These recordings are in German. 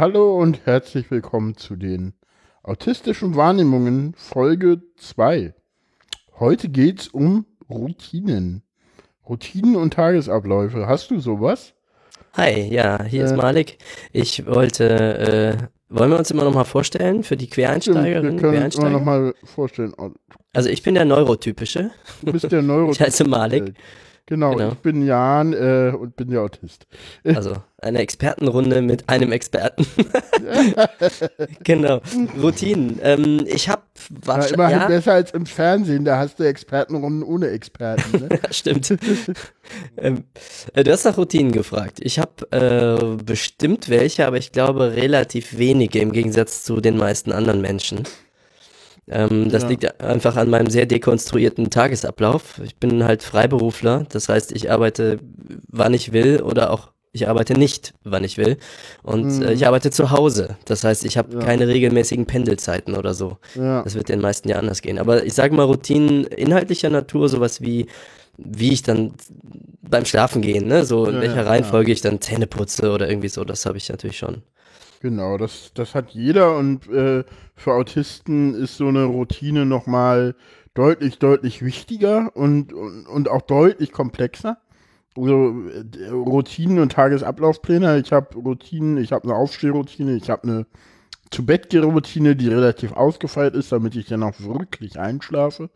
Hallo und herzlich willkommen zu den autistischen Wahrnehmungen Folge 2. Heute geht's um Routinen. Routinen und Tagesabläufe. Hast du sowas? Hi, ja, hier äh, ist Malik. Ich wollte, äh, wollen wir uns immer noch mal vorstellen für die Quereinsteigerinnen? Wir können uns immer noch mal vorstellen. Also ich bin der Neurotypische. Du bist der Neurotypische. ich heiße Malik. Genau, genau, ich bin Jan äh, und bin der Autist. Also eine Expertenrunde mit einem Experten. genau, Routinen. Ähm, ich habe wahrscheinlich. Ja, immerhin ja, besser als im Fernsehen, da hast du Expertenrunden ohne Experten. Ne? Stimmt. ähm, äh, du hast nach Routinen gefragt. Ich habe äh, bestimmt welche, aber ich glaube relativ wenige im Gegensatz zu den meisten anderen Menschen. Ähm, das ja. liegt einfach an meinem sehr dekonstruierten Tagesablauf. Ich bin halt Freiberufler, das heißt, ich arbeite, wann ich will oder auch ich arbeite nicht, wann ich will. Und mhm. äh, ich arbeite zu Hause. Das heißt, ich habe ja. keine regelmäßigen Pendelzeiten oder so. Ja. Das wird den meisten ja anders gehen. Aber ich sage mal, Routinen inhaltlicher Natur, sowas wie, wie ich dann beim Schlafen gehen, ne? so in welcher Reihenfolge ich dann Zähne putze oder irgendwie so, das habe ich natürlich schon. Genau, das, das hat jeder und äh, für Autisten ist so eine Routine nochmal deutlich, deutlich wichtiger und, und, und auch deutlich komplexer. Also äh, Routinen und Tagesablaufpläne. Ich habe Routinen, ich habe eine Aufstehroutine, ich habe eine zu Bett Routine, die relativ ausgefeilt ist, damit ich dann auch wirklich einschlafe,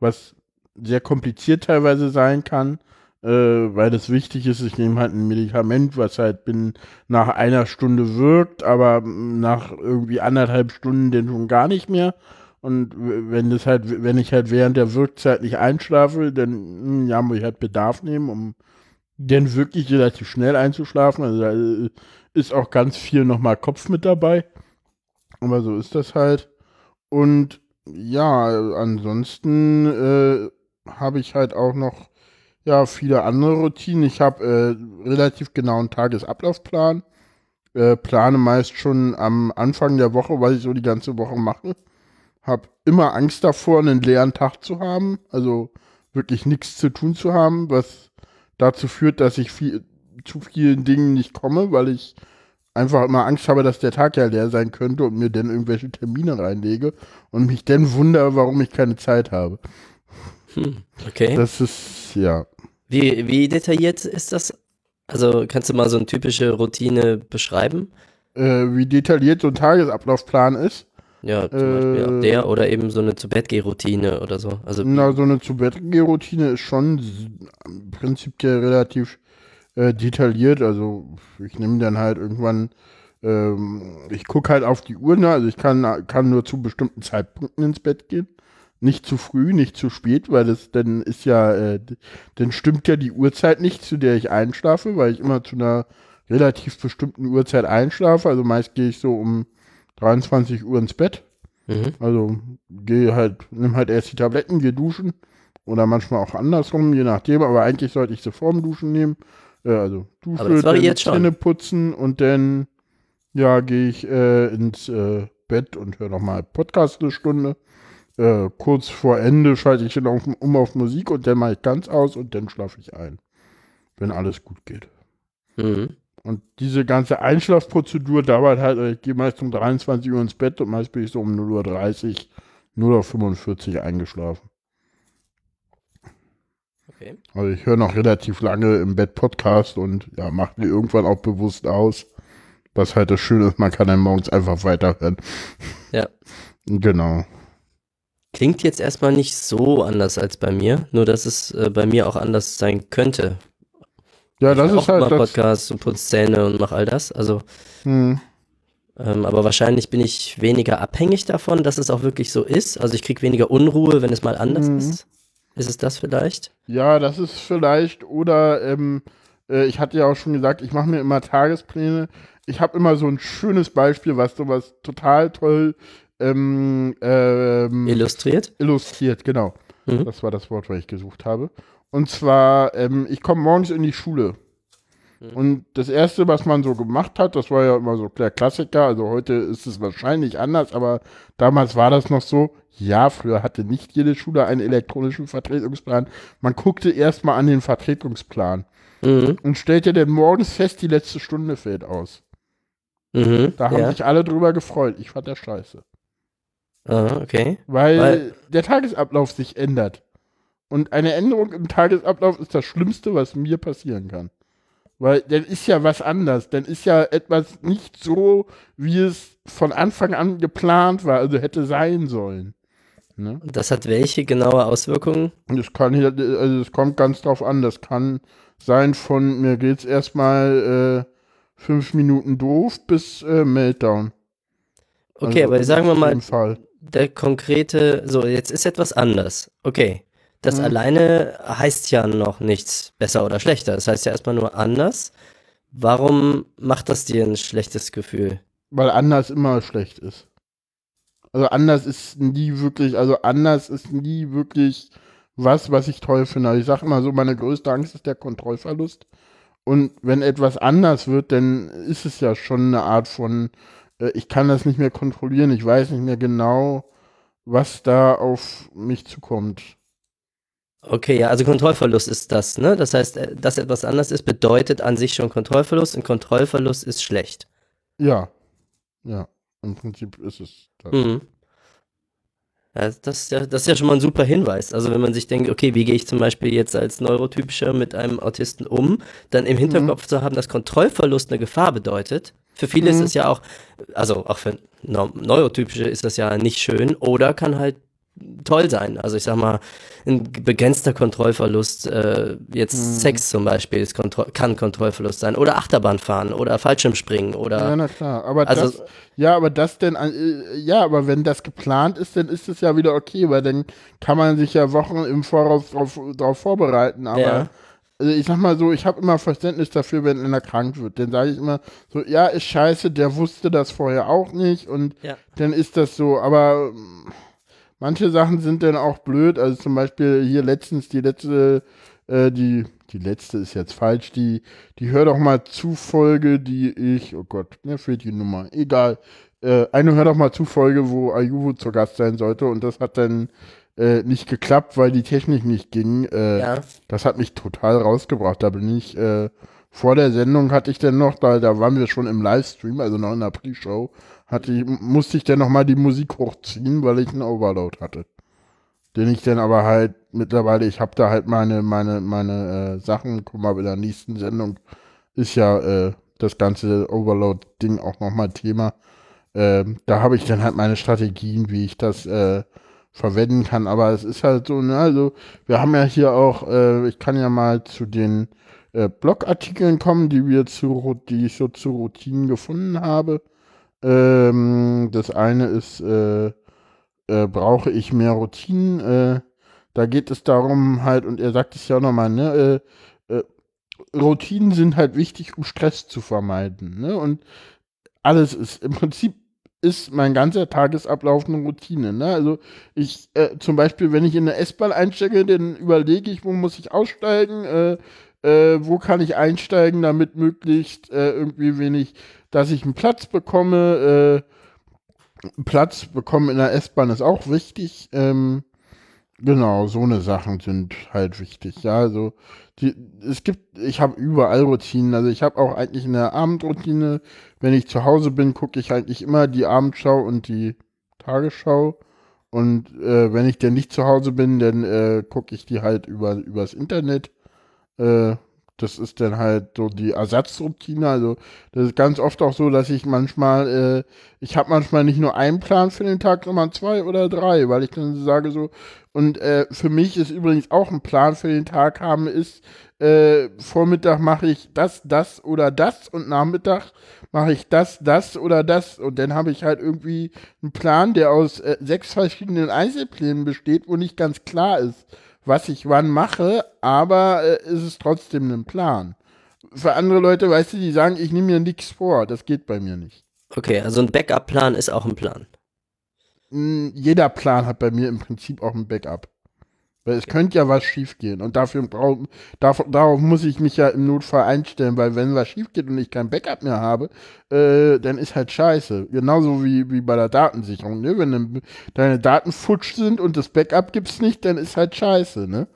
was sehr kompliziert teilweise sein kann äh, weil das wichtig ist. Ich nehme halt ein Medikament, was halt bin nach einer Stunde wirkt, aber nach irgendwie anderthalb Stunden denn schon gar nicht mehr. Und wenn das halt, wenn ich halt während der Wirkzeit nicht einschlafe, dann hm, ja, muss ich halt Bedarf nehmen, um dann wirklich relativ schnell einzuschlafen. Also da äh, ist auch ganz viel nochmal Kopf mit dabei. Aber so ist das halt. Und ja, ansonsten äh, habe ich halt auch noch ja, viele andere Routinen. Ich habe äh, relativ genauen Tagesablaufplan. Äh, plane meist schon am Anfang der Woche, was ich so die ganze Woche mache. Hab immer Angst davor, einen leeren Tag zu haben, also wirklich nichts zu tun zu haben, was dazu führt, dass ich viel, zu vielen Dingen nicht komme, weil ich einfach immer Angst habe, dass der Tag ja leer sein könnte und mir dann irgendwelche Termine reinlege und mich dann wundere, warum ich keine Zeit habe. Hm, okay. Das ist, ja. Wie, wie detailliert ist das? Also kannst du mal so eine typische Routine beschreiben? Äh, wie detailliert so ein Tagesablaufplan ist? Ja, zum äh, Beispiel auch der oder eben so eine zu Bett routine oder so. Also na, so eine zu Bett routine ist schon prinzipiell relativ äh, detailliert. Also ich nehme dann halt irgendwann, ähm, ich gucke halt auf die Uhr, ne? also ich kann, kann nur zu bestimmten Zeitpunkten ins Bett gehen nicht zu früh, nicht zu spät, weil das dann ist ja, äh, dann stimmt ja die Uhrzeit nicht, zu der ich einschlafe, weil ich immer zu einer relativ bestimmten Uhrzeit einschlafe. Also meist gehe ich so um 23 Uhr ins Bett. Mhm. Also gehe halt, nimm halt erst die Tabletten, gehe duschen. Oder manchmal auch andersrum, je nachdem. Aber eigentlich sollte ich sie vorm Duschen nehmen. Äh, also Dusche, dann Zähne putzen und dann ja, gehe ich äh, ins äh, Bett und höre nochmal Podcast eine Stunde. Äh, kurz vor Ende schalte ich dann auf, um auf Musik und dann mache ich ganz aus und dann schlafe ich ein. Wenn alles gut geht. Mhm. Und diese ganze Einschlafprozedur dauert halt, ich gehe meist um 23 Uhr ins Bett und meist bin ich so um 0.30 Uhr, 0.45 Uhr eingeschlafen. Okay. Also ich höre noch relativ lange im Bett Podcast und ja, mache mir irgendwann auch bewusst aus. Was halt das Schöne ist, man kann dann morgens einfach weiterhören. Ja. Genau. Klingt jetzt erstmal nicht so anders als bei mir, nur dass es äh, bei mir auch anders sein könnte. Ja, das ich ist halt. Mal Podcasts und putze Zähne und mach all das. Also. Hm. Ähm, aber wahrscheinlich bin ich weniger abhängig davon, dass es auch wirklich so ist. Also ich kriege weniger Unruhe, wenn es mal anders hm. ist. Ist es das vielleicht? Ja, das ist vielleicht. Oder ähm, äh, ich hatte ja auch schon gesagt, ich mache mir immer Tagespläne. Ich habe immer so ein schönes Beispiel, was sowas total toll ähm, ähm, illustriert? Illustriert, genau. Mhm. Das war das Wort, was ich gesucht habe. Und zwar, ähm, ich komme morgens in die Schule. Mhm. Und das Erste, was man so gemacht hat, das war ja immer so der Klassiker, also heute ist es wahrscheinlich anders, aber damals war das noch so, ja, früher hatte nicht jede Schule einen elektronischen Vertretungsplan. Man guckte erstmal an den Vertretungsplan mhm. und stellte dann morgens fest, die letzte Stunde fällt aus. Mhm, Da haben ja. sich alle drüber gefreut. Ich fand das scheiße. Ah, okay. Weil, Weil- der Tagesablauf sich ändert. Und eine Änderung im Tagesablauf ist das Schlimmste, was mir passieren kann. Weil dann ist ja was anders. Dann ist ja etwas nicht so, wie es von Anfang an geplant war, also hätte sein sollen. Ne? Und das hat welche genaue Auswirkungen? Und es kann hier, also es kommt ganz drauf an. Das kann sein von mir geht's erstmal äh, fünf Minuten doof bis äh, Meltdown. Okay, Also aber sagen wir mal, Fall. Der konkrete, so, jetzt ist etwas anders. Okay. Das Mhm. alleine heißt ja noch nichts besser oder schlechter. Das heißt ja erstmal nur anders. Warum macht das dir ein schlechtes Gefühl? Weil anders immer schlecht ist. Also anders ist nie wirklich, also anders ist nie wirklich was, was ich toll finde. Also ich sage immer so, meine größte Angst ist der Kontrollverlust. Und wenn etwas anders wird, dann ist es ja schon eine Art von, ich kann das nicht mehr kontrollieren, ich weiß nicht mehr genau, was da auf mich zukommt. Okay, ja, also Kontrollverlust ist das, ne? Das heißt, äh, dass etwas anders ist, bedeutet an sich schon Kontrollverlust und Kontrollverlust ist schlecht. Ja, ja, im Prinzip ist es das. Mhm. Ja, das, ist ja, das ist ja schon mal ein super Hinweis. Also wenn man sich denkt, okay, wie gehe ich zum Beispiel jetzt als Neurotypischer mit einem Autisten um, dann im Hinterkopf zu haben, dass Kontrollverlust eine Gefahr bedeutet. Für viele ist Mhm. es ja auch, also auch für Neu- Neurotypische ist das ja nicht schön oder kann halt toll sein. Also ich sag mal, ein begrenzter Kontrollverlust, äh, jetzt Mhm. Sex zum Beispiel, ist Kontro kann Kontrollverlust sein oder Achterbahn fahren oder Fallschirmspringen oder Ja, na klar. Aber Also- das, ja, aber das denn, äh, ja, aber wenn das geplant ist, dann ist es ja wieder okay, weil dann kann man sich ja Wochen im Voraus drauf vorbereiten. Aber Ja. Also ich sag mal so, ich habe immer Verständnis dafür, wenn einer krank wird. Dann sage ich immer so, ja, ist scheiße, der wusste das vorher auch nicht und Ja. dann ist das so. Aber manche Sachen sind dann auch blöd. Also zum Beispiel hier letztens die letzte, äh, die, die letzte ist jetzt falsch, die, die Hör doch mal zu Folge, die ich, oh Gott, mir fehlt die Nummer, egal. Äh, eine Hör doch mal zu Folge, wo Ayuvo zu Gast sein sollte und das hat dann äh, nicht geklappt, weil die Technik nicht ging. Äh, ja. Das hat mich total rausgebracht. Da bin ich, äh, vor der Sendung hatte ich dann noch, da, da waren wir schon im Livestream, also noch in der Pre-Show, hatte ich, musste ich dann nochmal die Musik hochziehen, weil ich einen Overload hatte. Den ich dann aber halt mittlerweile, ich habe da halt meine, meine, meine äh, Sachen, guck mal, bei der nächsten Sendung ist ja äh, das ganze Overload-Ding auch nochmal Thema. Ähm, da habe ich dann halt meine Strategien, wie ich das äh, verwenden kann. Aber es ist halt so, ne, also wir haben ja hier auch, äh, ich kann ja mal zu den äh, Blogartikeln kommen, die wir zu, die ich so zu Routinen gefunden habe. Ähm, das eine ist, äh, äh, brauche ich mehr Routinen? Äh, da geht es darum halt, und er sagt es ja auch nochmal, ne, äh, äh, Routinen sind halt wichtig, um Stress zu vermeiden, ne, und alles ist, im Prinzip ist mein ganzer Tagesablauf eine Routine, ne, also ich, äh, zum Beispiel, wenn ich in eine S-Bahn einsteige, dann überlege ich, wo muss ich aussteigen, äh, äh, wo kann ich einsteigen, damit möglichst äh, irgendwie wenig, dass ich einen Platz bekomme, äh, Platz bekommen in der S-Bahn ist auch wichtig. Ähm, genau, so eine Sachen sind halt wichtig. Ja, also die, es gibt, ich habe überall Routinen. Also ich habe auch eigentlich eine Abendroutine. Wenn ich zu Hause bin, gucke ich eigentlich immer die Abendschau und die Tagesschau. Und äh, wenn ich dann nicht zu Hause bin, dann äh, gucke ich die halt über übers Internet. Äh, das ist dann halt so die Ersatzroutine. Also das ist ganz oft auch so, dass ich manchmal, äh, ich habe manchmal nicht nur einen Plan für den Tag, sondern zwei oder drei, weil ich dann sage so, und äh, für mich ist übrigens auch ein Plan für den Tag haben, ist, äh, Vormittag mache ich das, das oder das und Nachmittag mache ich das, das oder das. Und dann habe ich halt irgendwie einen Plan, der aus äh, sechs verschiedenen Einzelplänen besteht, wo nicht ganz klar ist, was ich wann mache, aber äh, es ist trotzdem ein Plan. Für andere Leute, weißt du, die sagen, ich nehme mir nichts vor. Das geht bei mir nicht. Okay, also ein Backup-Plan ist auch ein Plan. Mm, Jeder Plan hat bei mir im Prinzip auch ein Backup. Weil es könnte ja was schiefgehen und dafür brauch, darauf, darauf muss ich mich ja im Notfall einstellen, weil wenn was schief geht und ich kein Backup mehr habe, äh, dann ist halt scheiße. Genauso wie, wie bei der Datensicherung, ne? Wenn dann deine Daten futsch sind und das Backup gibt's nicht, dann ist halt scheiße, ne?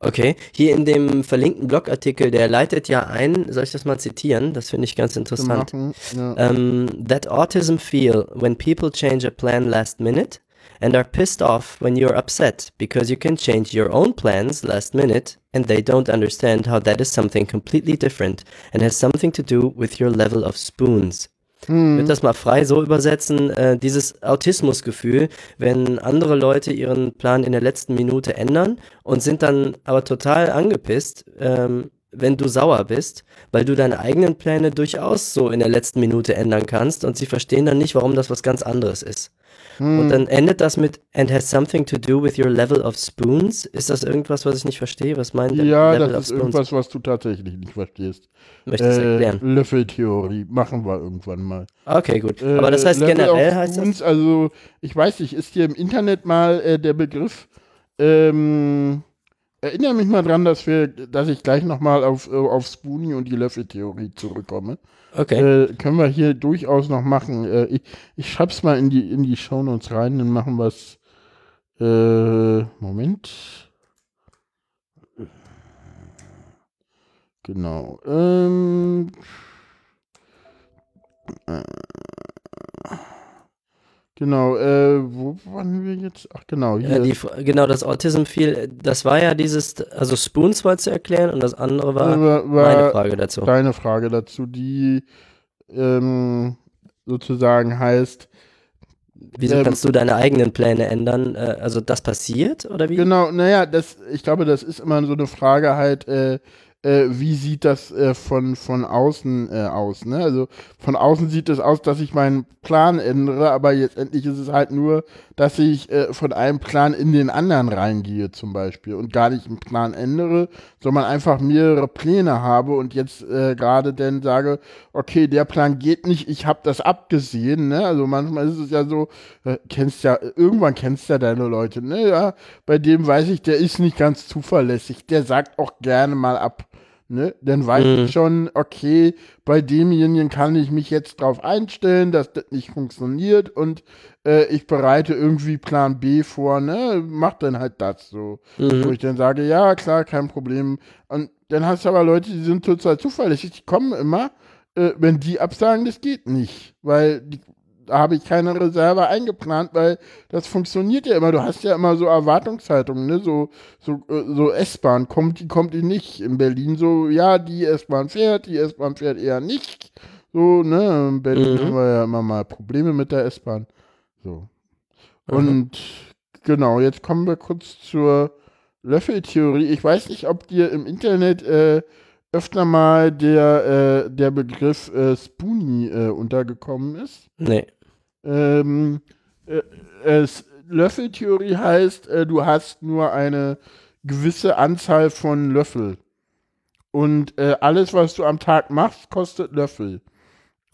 Okay, hier in dem verlinkten Blogartikel, der leitet ja ein, soll ich das mal zitieren? Das finde ich ganz interessant. Machen, ja. Um, that autism feel when people change a plan last minute and are pissed off when you're upset because you can change your own plans last minute and they don't understand how that is something completely different and has something to do with your level of spoons. Ich würde das mal frei so übersetzen, äh, dieses Autismusgefühl, wenn andere Leute ihren Plan in der letzten Minute ändern und sind dann aber total angepisst, ähm, wenn du sauer bist, weil du deine eigenen Pläne durchaus so in der letzten Minute ändern kannst und sie verstehen dann nicht, warum das was ganz anderes ist. Und dann endet das mit and has something to do with your level of spoons. Ist das irgendwas, was ich nicht verstehe? Was meint der Ja, Level das ist irgendwas, was du tatsächlich nicht verstehst. Möchtest du Äh, erklären? Löffeltheorie machen wir irgendwann mal. Okay, gut. Äh, Aber das heißt Level generell heißt das? Spoons, Also, ich weiß nicht, ist dir im Internet mal äh, der Begriff, ähm, erinnere mich mal dran, dass wir, dass ich gleich nochmal auf, äh, auf Spoonie und die Löffeltheorie zurückkomme. Okay. Äh, können wir hier durchaus noch machen. Äh, ich ich schreib's mal in die, in die Shownotes rein, dann machen wir es. Äh, Moment. Genau. Ähm, äh, genau, äh, wo waren wir jetzt? Ach, genau, hier. Ja, die, genau, das Autism viel, das war ja dieses, also Spoons wolltest du erklären und das andere war war, meine war Frage dazu. deine Frage dazu, die ähm, sozusagen heißt, Wieso ähm, kannst du deine eigenen Pläne ändern? Äh, also das passiert oder wie? Genau, naja, das, ich glaube, das ist immer so eine Frage halt, äh, äh, wie sieht das äh, von, von außen äh, aus, ne? Also von außen sieht es aus, dass ich meinen Plan ändere, aber letztendlich ist es halt nur, dass ich äh, von einem Plan in den anderen reingehe zum Beispiel und gar nicht einen Plan ändere, sondern einfach mehrere Pläne habe und jetzt äh, gerade dann sage, okay, der Plan geht nicht, ich habe das abgesehen, ne? Also manchmal ist es ja so, äh, kennst ja, irgendwann kennst ja deine Leute, ne? Ja, bei dem weiß ich, der ist nicht ganz zuverlässig, der sagt auch gerne mal ab. Ne? Dann weiß Mhm. ich schon, okay, bei demjenigen kann ich mich jetzt drauf einstellen, dass das nicht funktioniert und äh, ich bereite irgendwie Plan B vor, ne? Mach dann halt das so. Wo Mhm. ich dann sage, ja, klar, kein Problem. Und dann hast du aber Leute, die sind total zuverlässig, die kommen immer, äh, wenn die absagen, das geht nicht, weil die, da habe ich keine Reserve eingeplant, weil das funktioniert ja immer. Du hast ja immer so Erwartungshaltungen, ne? So, so, äh, so S-Bahn, kommt die, kommt die nicht. In Berlin so, ja, die S-Bahn fährt, die S-Bahn fährt eher nicht. So, ne? In Berlin Mhm. haben wir ja immer mal Probleme mit der S-Bahn. So. Mhm. Und genau, jetzt kommen wir kurz zur Löffeltheorie. Ich weiß nicht, ob dir im Internet äh, öfter mal der, äh, der Begriff äh, Spoonie äh, untergekommen ist. Nee. Ähm, äh, es, Löffeltheorie heißt, äh, du hast nur eine gewisse Anzahl von Löffel. Und äh, alles, was du am Tag machst, kostet Löffel.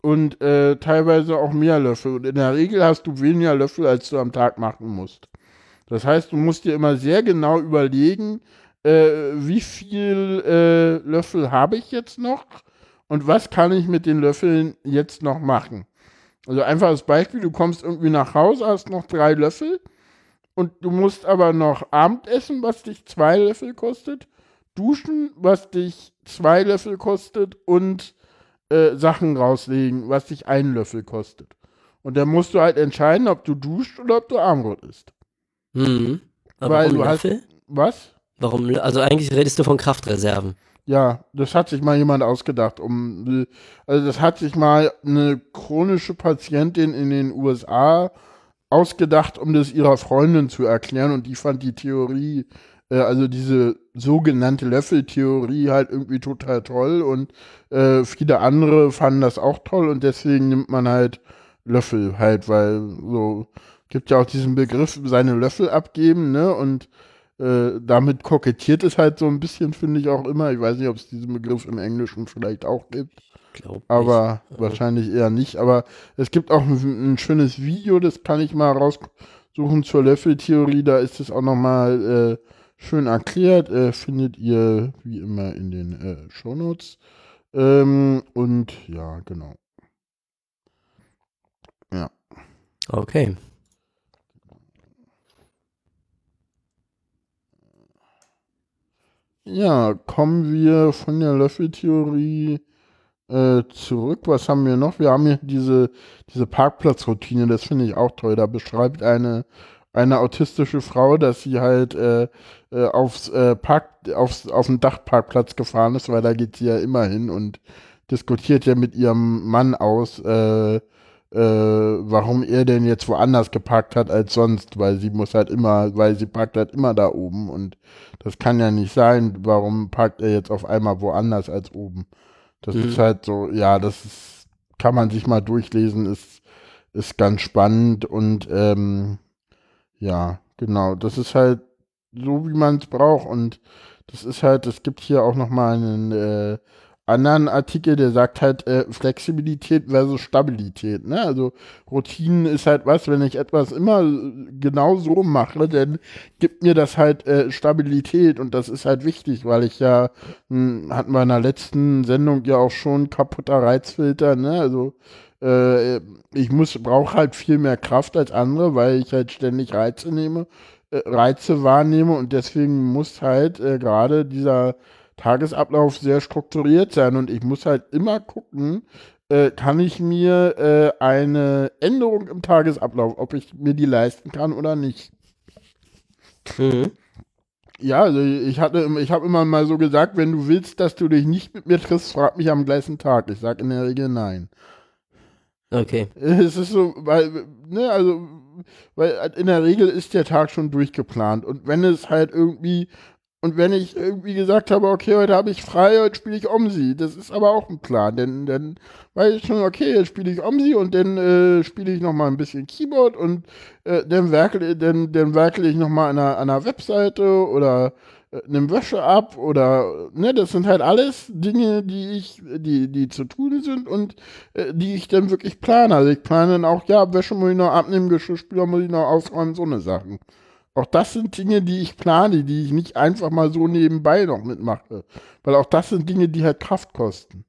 Und äh, teilweise auch mehr Löffel. Und in der Regel hast du weniger Löffel, als du am Tag machen musst. Das heißt, du musst dir immer sehr genau überlegen, äh, wie viel äh, Löffel habe ich jetzt noch und was kann ich mit den Löffeln jetzt noch machen. Also einfaches Beispiel, du kommst irgendwie nach Hause, hast noch drei Löffel und du musst aber noch Abendessen, was dich zwei Löffel kostet, duschen, was dich zwei Löffel kostet und äh, Sachen rauslegen, was dich einen Löffel kostet. Und dann musst du halt entscheiden, ob du duscht oder ob du Armbrot isst. Mhm. Aber Weil warum du hast- Löffel? Was? Warum? Also eigentlich redest du von Kraftreserven. Ja, das hat sich mal jemand ausgedacht, um also das hat sich mal eine chronische Patientin in den USA ausgedacht, um das ihrer Freundin zu erklären. Und die fand die Theorie, äh, also diese sogenannte Löffeltheorie halt irgendwie total toll. Und äh, viele andere fanden das auch toll. Und deswegen nimmt man halt Löffel halt, weil so gibt ja auch diesen Begriff seine Löffel abgeben, ne? Und äh, damit kokettiert es halt so ein bisschen, finde ich auch immer. Ich weiß nicht, ob es diesen Begriff im Englischen vielleicht auch gibt, Glaub aber wahrscheinlich eher nicht. Aber es gibt auch ein, ein schönes Video, das kann ich mal raussuchen zur Löffeltheorie. Da ist es auch nochmal äh, schön erklärt. Äh, findet ihr wie immer in den äh, Shownotes. Ähm, und ja, genau. nicht. Okay. Ja, kommen wir von der Löffeltheorie äh, zurück. Was haben wir noch? Wir haben hier diese, diese Parkplatzroutine, das finde ich auch toll. Da beschreibt eine, eine autistische Frau, dass sie halt äh, äh, aufs, äh, Park, aufs, auf den Dachparkplatz gefahren ist, weil da geht sie ja immer hin und diskutiert ja mit ihrem Mann aus, äh, äh, warum er denn jetzt woanders geparkt hat als sonst, weil sie muss halt immer, weil sie parkt halt immer da oben und das kann ja nicht sein, warum parkt er jetzt auf einmal woanders als oben. Das mhm. ist halt so, ja, das ist, kann man sich mal durchlesen, ist, ist ganz spannend und ähm, ja, genau, das ist halt so, wie man es braucht und das ist halt, es gibt hier auch nochmal einen äh, anderen Artikel, der sagt halt äh, Flexibilität versus Stabilität. Ne? Also Routinen ist halt was, wenn ich etwas immer genau so mache, dann gibt mir das halt äh, Stabilität und das ist halt wichtig, weil ich ja, mh, hm, hatten wir in der letzten Sendung ja auch schon kaputter Reizfilter, ne? Also äh, ich muss, brauche halt viel mehr Kraft als andere, weil ich halt ständig Reize nehme, äh, Reize wahrnehme und deswegen muss halt äh, gerade dieser Tagesablauf sehr strukturiert sein und ich muss halt immer gucken, äh, kann ich mir äh, eine Änderung im Tagesablauf, ob ich mir die leisten kann oder nicht. Mhm. Ja, also ich hatte, ich habe immer mal so gesagt, wenn du willst, dass du dich nicht mit mir triffst, frag mich am gleichen Tag. Ich sage in der Regel nein. Okay. Es ist so, weil, ne, also, weil in der Regel ist der Tag schon durchgeplant und wenn es halt irgendwie und wenn ich irgendwie gesagt habe, okay, heute habe ich frei, heute spiele ich Omsi, das ist aber auch ein Plan, denn dann weiß ich schon, okay, jetzt spiele ich Omsi und dann äh, spiele ich noch mal ein bisschen Keyboard und äh, dann werkle, dann, dann werkle ich noch mal an einer, an einer Webseite oder äh, nimm Wäsche ab oder ne, das sind halt alles Dinge, die ich, die, die zu tun sind und äh, die ich dann wirklich plane. Also ich plane dann auch, ja, Wäsche muss ich noch abnehmen, Geschirrspüler muss ich noch aufräumen, so eine Sachen. Auch das sind Dinge, die ich plane, die ich nicht einfach mal so nebenbei noch mitmache. Weil auch das sind Dinge, die halt Kraft kosten.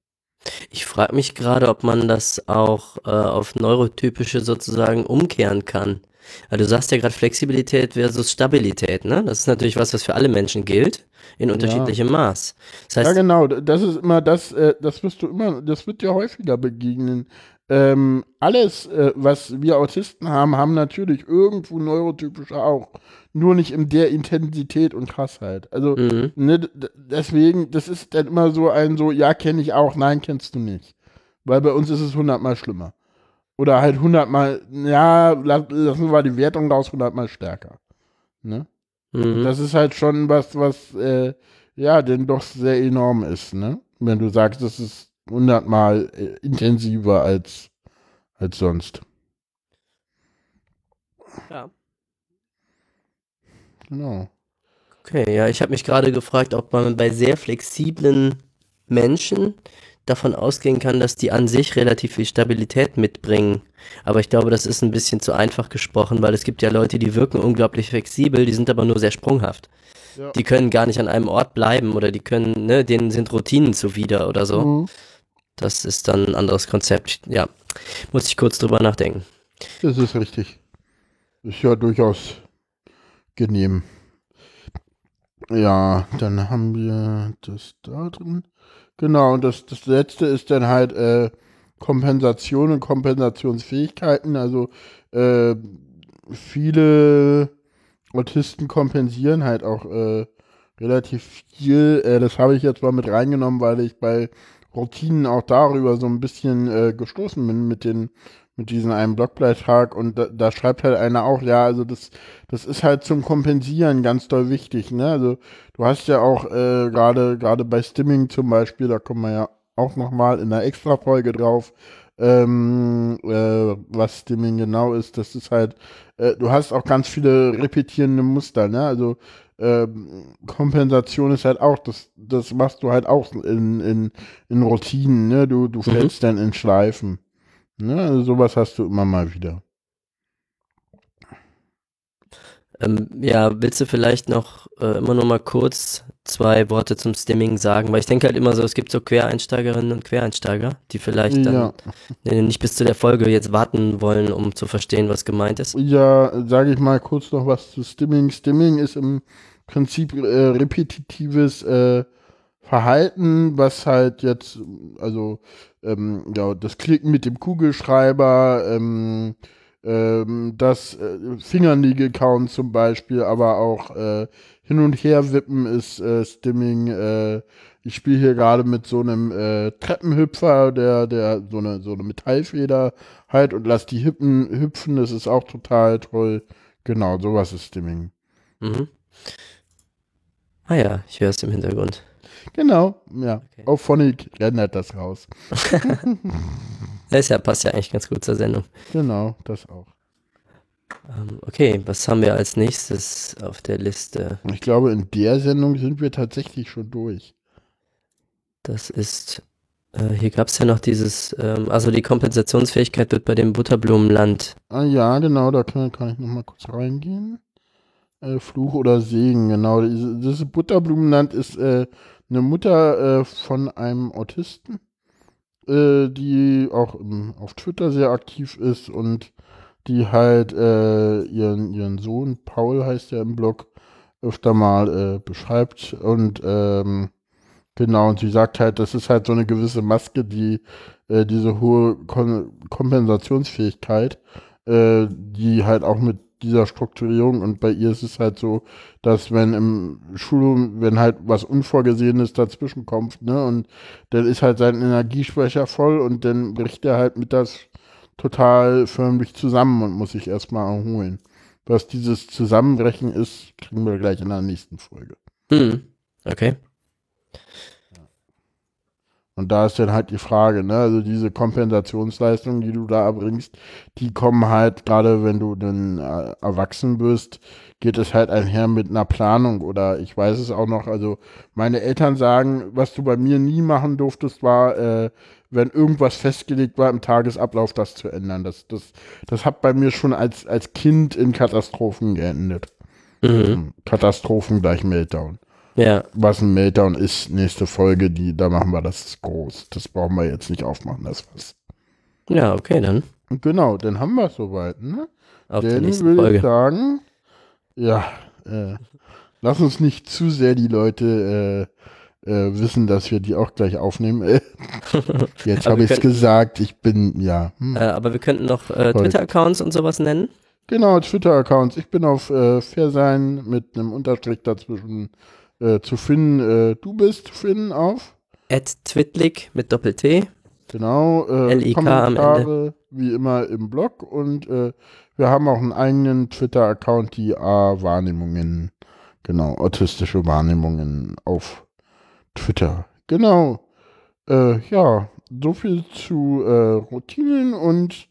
Ich frage mich gerade, ob man das auch äh, auf neurotypische sozusagen umkehren kann. Also du sagst ja gerade Flexibilität versus Stabilität, ne? Das ist natürlich was, was für alle Menschen gilt, in unterschiedlichem ja. Maß. Das heißt, ja, genau, das ist immer das, äh, das wirst du immer, das wird dir häufiger begegnen. Ähm, alles, äh, was wir Autisten haben, haben natürlich irgendwo neurotypische auch. Nur nicht in der Intensität und Krassheit. Also, mhm. ne, deswegen, das ist dann immer so ein so, ja, kenne ich auch, nein, kennst du nicht. Weil bei uns ist es hundertmal schlimmer. Oder halt hundertmal, ja, lassen wir die Wertung daraus hundertmal stärker. Ne? Mhm. Das ist halt schon was, was, äh, ja, denn doch sehr enorm ist, ne? Wenn du sagst, das ist hundertmal äh, intensiver als, als sonst. Ja. Genau. Okay, ja, ich habe mich gerade gefragt, ob man bei sehr flexiblen Menschen davon ausgehen kann, dass die an sich relativ viel Stabilität mitbringen. Aber ich glaube, das ist ein bisschen zu einfach gesprochen, weil es gibt ja Leute, die wirken unglaublich flexibel, die sind aber nur sehr sprunghaft. Ja. Die können gar nicht an einem Ort bleiben oder die können, ne, denen sind Routinen zuwider oder so. Mhm. Das ist dann ein anderes Konzept. Ja, muss ich kurz drüber nachdenken. Das ist richtig. Ist ja durchaus genehm. Ja, dann haben wir das da drin. Genau, und das, das letzte ist dann halt äh, Kompensation und Kompensationsfähigkeiten. Also äh, viele Autisten kompensieren halt auch äh, relativ viel. Äh, das habe ich jetzt mal mit reingenommen, weil ich bei Routinen auch darüber so ein bisschen äh, gestoßen bin mit den mit diesem einen Blogbeitrag und da, da, schreibt halt einer auch, ja, also das, das ist halt zum Kompensieren ganz doll wichtig, ne? Also du hast ja auch äh, gerade gerade bei Stimming zum Beispiel, da kommen wir ja auch nochmal in einer Extra-Folge drauf, ähm, äh, was Stimming genau ist. Das ist halt, äh, du hast auch ganz viele repetierende Muster, ne? Also ähm, Kompensation ist halt auch, das, das machst du halt auch in, in, in Routinen, ne? Du, du mhm. fällst dann in Schleifen. Ne? Also sowas hast du immer mal wieder. Ähm, ja, willst du vielleicht noch äh, immer noch mal kurz zwei Worte zum Stimming sagen? Weil ich denke halt immer so, es gibt so Quereinsteigerinnen und Quereinsteiger, die vielleicht dann ja. nicht bis zu der Folge jetzt warten wollen, um zu verstehen, was gemeint ist. Ja, sage ich mal kurz noch was zu Stimming. Stimming ist im Prinzip äh, repetitives äh, Verhalten, was halt jetzt, also ähm, ja, das Klicken mit dem Kugelschreiber, ähm, ähm, das äh, Fingernägel-Count zum Beispiel, aber auch äh, hin und her wippen ist äh, Stimming. Äh, ich spiele hier gerade mit so einem äh, Treppenhüpfer, der, der so eine, so eine Metallfeder halt und lass die Hippen hüpfen. Das ist auch total toll. Genau, sowas ist Stimming. Mhm. Ah ja, ich höre es im Hintergrund. Genau, ja. Okay. Auf Phonic rendert das raus. das ja, passt ja eigentlich ganz gut zur Sendung. Genau, das auch. Ähm, okay, was haben wir als nächstes auf der Liste? Ich glaube, in der Sendung sind wir tatsächlich schon durch. Das ist, äh, hier gab es ja noch dieses, ähm, also die Kompensationsfähigkeit wird bei dem Butterblumenland. Ah ja, genau, da kann, kann ich nochmal kurz reingehen. Äh, Fluch oder Segen, genau. Dieses Butterblumenland ist äh, eine Mutter äh, von einem Autisten, äh, die auch im, auf Twitter sehr aktiv ist und die halt äh, ihren, ihren Sohn, Paul heißt er im Blog, öfter mal äh, beschreibt und ähm, genau, und sie sagt halt, das ist halt so eine gewisse Maske, die äh, diese hohe Kon Kompensationsfähigkeit, äh, die halt auch mit dieser Strukturierung und bei ihr ist es halt so, dass wenn im Schulung, wenn halt was Unvorgesehenes dazwischen kommt, ne, und dann ist halt sein Energiespeicher voll und dann bricht er halt mit das total förmlich zusammen und muss sich erstmal erholen. Was dieses Zusammenbrechen ist, kriegen wir gleich in der nächsten Folge. Hm. Okay. Und da ist dann halt die Frage, ne, also diese Kompensationsleistungen, die du da erbringst, die kommen halt, gerade wenn du dann äh, erwachsen bist, geht es halt einher mit einer Planung oder ich weiß es auch noch, also meine Eltern sagen, was du bei mir nie machen durftest, war, äh, wenn irgendwas festgelegt war im Tagesablauf, das zu ändern. Das, das, das hat bei mir schon als, als Kind in Katastrophen geendet. Mhm. Katastrophen gleich Meltdown. Ja. Was ein Meltdown ist, nächste Folge, die, da machen wir das groß. Das brauchen wir jetzt nicht aufmachen, das was. Ja, okay, dann. Genau, dann haben wir es soweit, ne? Auf dann würde Folge. ich sagen, ja, äh, lass uns nicht zu sehr die Leute äh, äh, wissen, dass wir die auch gleich aufnehmen. Jetzt habe ich es gesagt, ich bin, ja. Hm. Äh, aber wir könnten noch äh, Twitter-Accounts und sowas nennen. Genau, Twitter-Accounts. Ich bin auf äh, Fairsein mit einem Unterstrich dazwischen äh, zu finden. Äh, du bist zu finden auf? At Twitlik mit Doppel-T. Genau. Äh, L-I-K am Ende. Wie immer im Blog. Und äh, wir haben auch einen eigenen Twitter-Account, die A-Wahrnehmungen, genau, autistische Wahrnehmungen auf Twitter. Genau. Äh, ja, so viel zu äh, Routinen und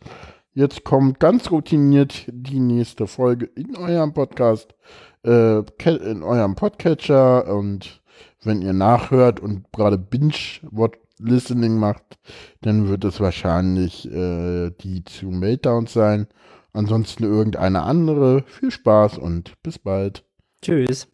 jetzt kommt ganz routiniert die nächste Folge in eurem Podcast äh, in eurem Podcatcher und wenn ihr nachhört und gerade Binge-Listening macht, dann wird es wahrscheinlich äh, die zu Meltdowns sein. Ansonsten irgendeine andere. Viel Spaß und bis bald. Tschüss.